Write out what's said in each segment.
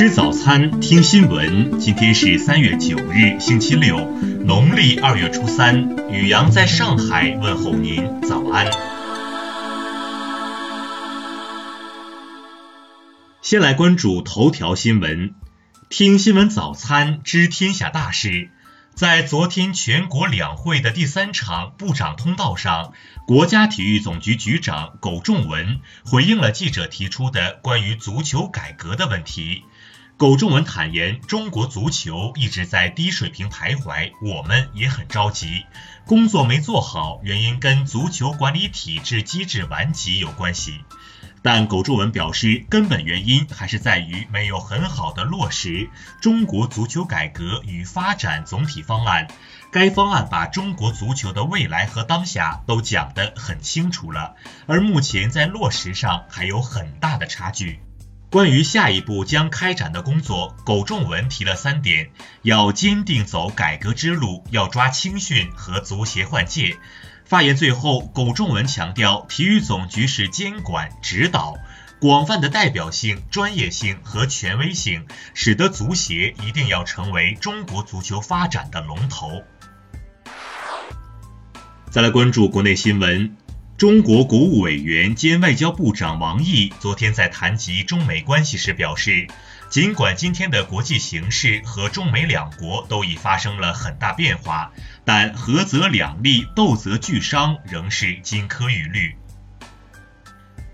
吃早餐，听新闻。今天是三月九日，星期六，农历二月初三。宇阳在上海问候您，早安。先来关注头条新闻，听新闻早餐知天下大事。在昨天全国两会的第三场部长通道上，国家体育总局局长苟仲文回应了记者提出的关于足球改革的问题。苟仲文坦言，中国足球一直在低水平徘徊，我们也很着急。工作没做好，原因跟足球管理体制机制顽疾有关系。但苟仲文表示，根本原因还是在于没有很好的落实中国足球改革与发展总体方案。该方案把中国足球的未来和当下都讲得很清楚了，而目前在落实上还有很大的差距。关于下一步将开展的工作，苟仲文提了三点：要坚定走改革之路，要抓青训和足协换届。发言最后，苟仲文强调，体育总局是监管指导，广泛的代表性、专业性和权威性，使得足协一定要成为中国足球发展的龙头。再来关注国内新闻，中国国务委员兼外交部长王毅昨天在谈及中美关系时表示。尽管今天的国际形势和中美两国都已发生了很大变化，但合则两利，斗则俱伤，仍是金科玉律。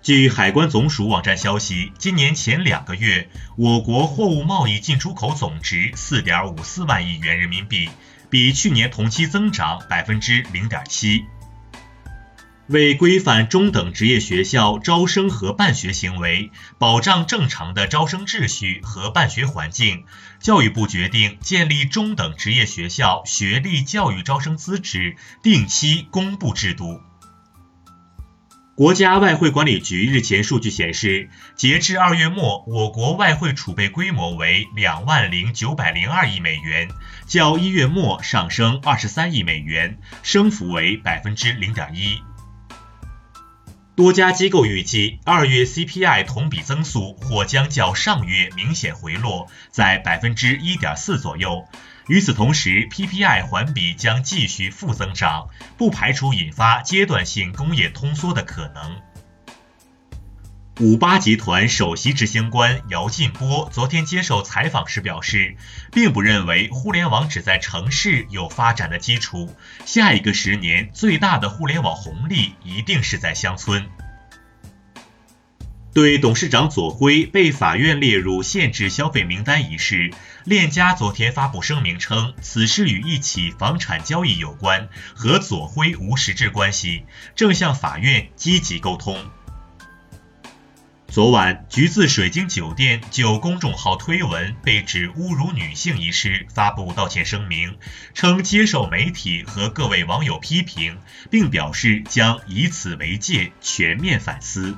据海关总署网站消息，今年前两个月，我国货物贸易进出口总值四点五四万亿元人民币，比去年同期增长百分之零点七。为规范中等职业学校招生和办学行为，保障正常的招生秩序和办学环境，教育部决定建立中等职业学校学历教育招生资质定期公布制度。国家外汇管理局日前数据显示，截至二月末，我国外汇储备规模为两万零九百零二亿美元，较一月末上升二十三亿美元，升幅为百分之零点一。多家机构预计，二月 CPI 同比增速或将较上月明显回落，在百分之一点四左右。与此同时，PPI 环比将继续负增长，不排除引发阶段性工业通缩的可能。五八集团首席执行官姚劲波昨天接受采访时表示，并不认为互联网只在城市有发展的基础，下一个十年最大的互联网红利一定是在乡村。对董事长左晖被法院列入限制消费名单一事，链家昨天发布声明称，此事与一起房产交易有关，和左晖无实质关系，正向法院积极沟通。昨晚，橘子水晶酒店就公众号推文被指侮辱女性一事发布道歉声明，称接受媒体和各位网友批评，并表示将以此为戒，全面反思。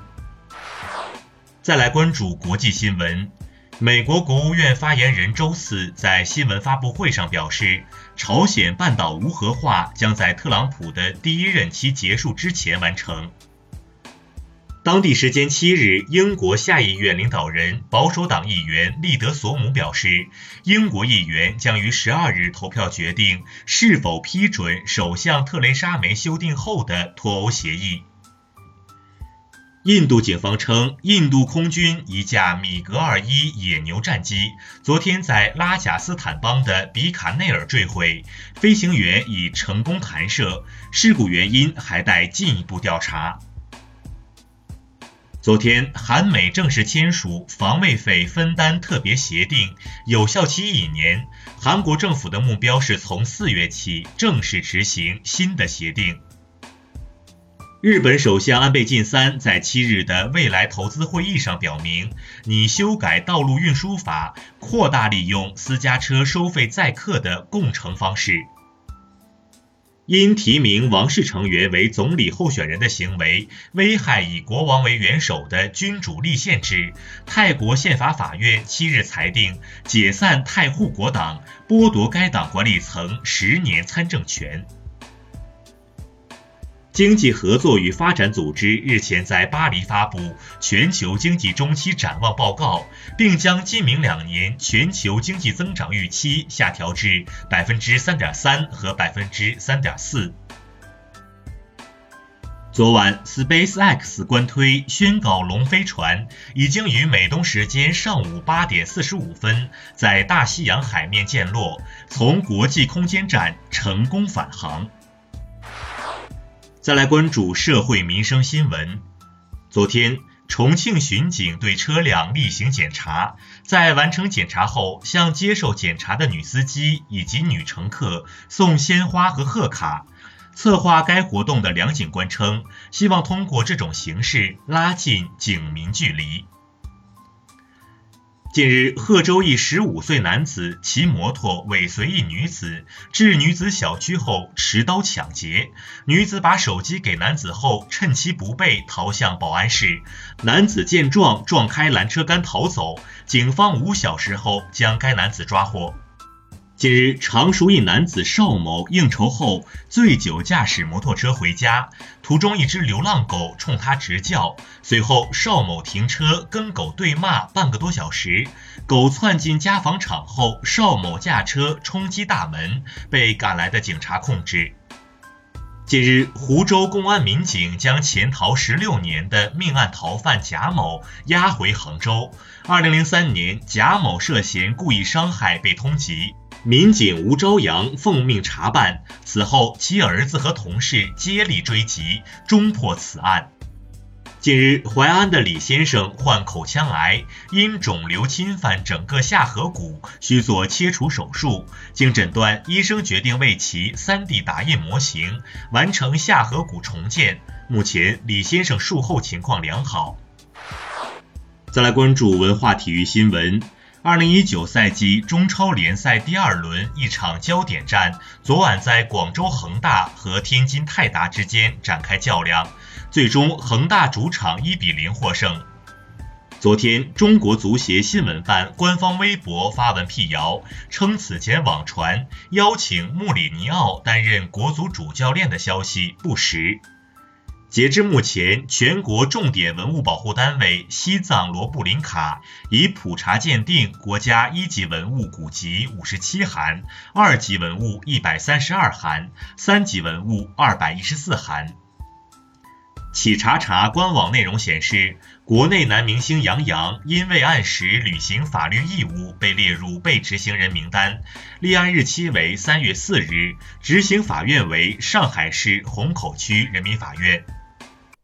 再来关注国际新闻，美国国务院发言人周四在新闻发布会上表示，朝鲜半岛无核化将在特朗普的第一任期结束之前完成。当地时间七日，英国下议院领导人保守党议员利德索姆表示，英国议员将于十二日投票决定是否批准首相特蕾莎梅修订后的脱欧协议。印度警方称，印度空军一架米格二一野牛战机昨天在拉贾斯坦邦的比卡内尔坠毁，飞行员已成功弹射，事故原因还待进一步调查。昨天，韩美正式签署防卫费分担特别协定，有效期一年。韩国政府的目标是从四月起正式执行新的协定。日本首相安倍晋三在七日的未来投资会议上表明，拟修改道路运输法，扩大利用私家车收费载客的共乘方式。因提名王室成员为总理候选人的行为危害以国王为元首的君主立宪制，泰国宪法法院七日裁定解散泰护国党，剥夺该党管理层十年参政权。经济合作与发展组织日前在巴黎发布《全球经济中期展望报告》，并将今明两年全球经济增长预期下调至百分之三点三和百分之三点四。昨晚，SpaceX 官推宣告龙飞船已经于美东时间上午八点四十五分在大西洋海面降落，从国际空间站成功返航。再来关注社会民生新闻。昨天，重庆巡警对车辆例行检查，在完成检查后，向接受检查的女司机以及女乘客送鲜花和贺卡。策划该活动的梁警官称，希望通过这种形式拉近警民距离。近日，贺州一十五岁男子骑摩托尾随一女子至女子小区后持刀抢劫，女子把手机给男子后，趁其不备逃向保安室。男子见状撞开拦车杆逃走，警方五小时后将该男子抓获。近日，常熟一男子邵某应酬后醉酒驾驶摩托车回家，途中一只流浪狗冲他直叫，随后邵某停车跟狗对骂半个多小时，狗窜进家纺厂后，邵某驾车冲击大门，被赶来的警察控制。近日，湖州公安民警将潜逃十六年的命案逃犯贾某押回杭州。二零零三年，贾某涉嫌故意伤害被通缉。民警吴朝阳奉命查办，此后其儿子和同事接力追击，终破此案。近日，淮安的李先生患口腔癌，因肿瘤侵犯整个下颌骨，需做切除手术。经诊断，医生决定为其 3D 打印模型，完成下颌骨重建。目前，李先生术后情况良好。再来关注文化体育新闻。二零一九赛季中超联赛第二轮一场焦点战，昨晚在广州恒大和天津泰达之间展开较量，最终恒大主场一比零获胜。昨天，中国足协新闻办官方微博发文辟谣，称此前网传邀请穆里尼奥担任国足主教练的消息不实。截至目前，全国重点文物保护单位西藏罗布林卡已普查鉴定国家一级文物古籍五十七函，二级文物一百三十二函，三级文物二百一十四函。企查查官网内容显示，国内男明星杨洋因未按时履行法律义务，被列入被执行人名单，立案日期为三月四日，执行法院为上海市虹口区人民法院。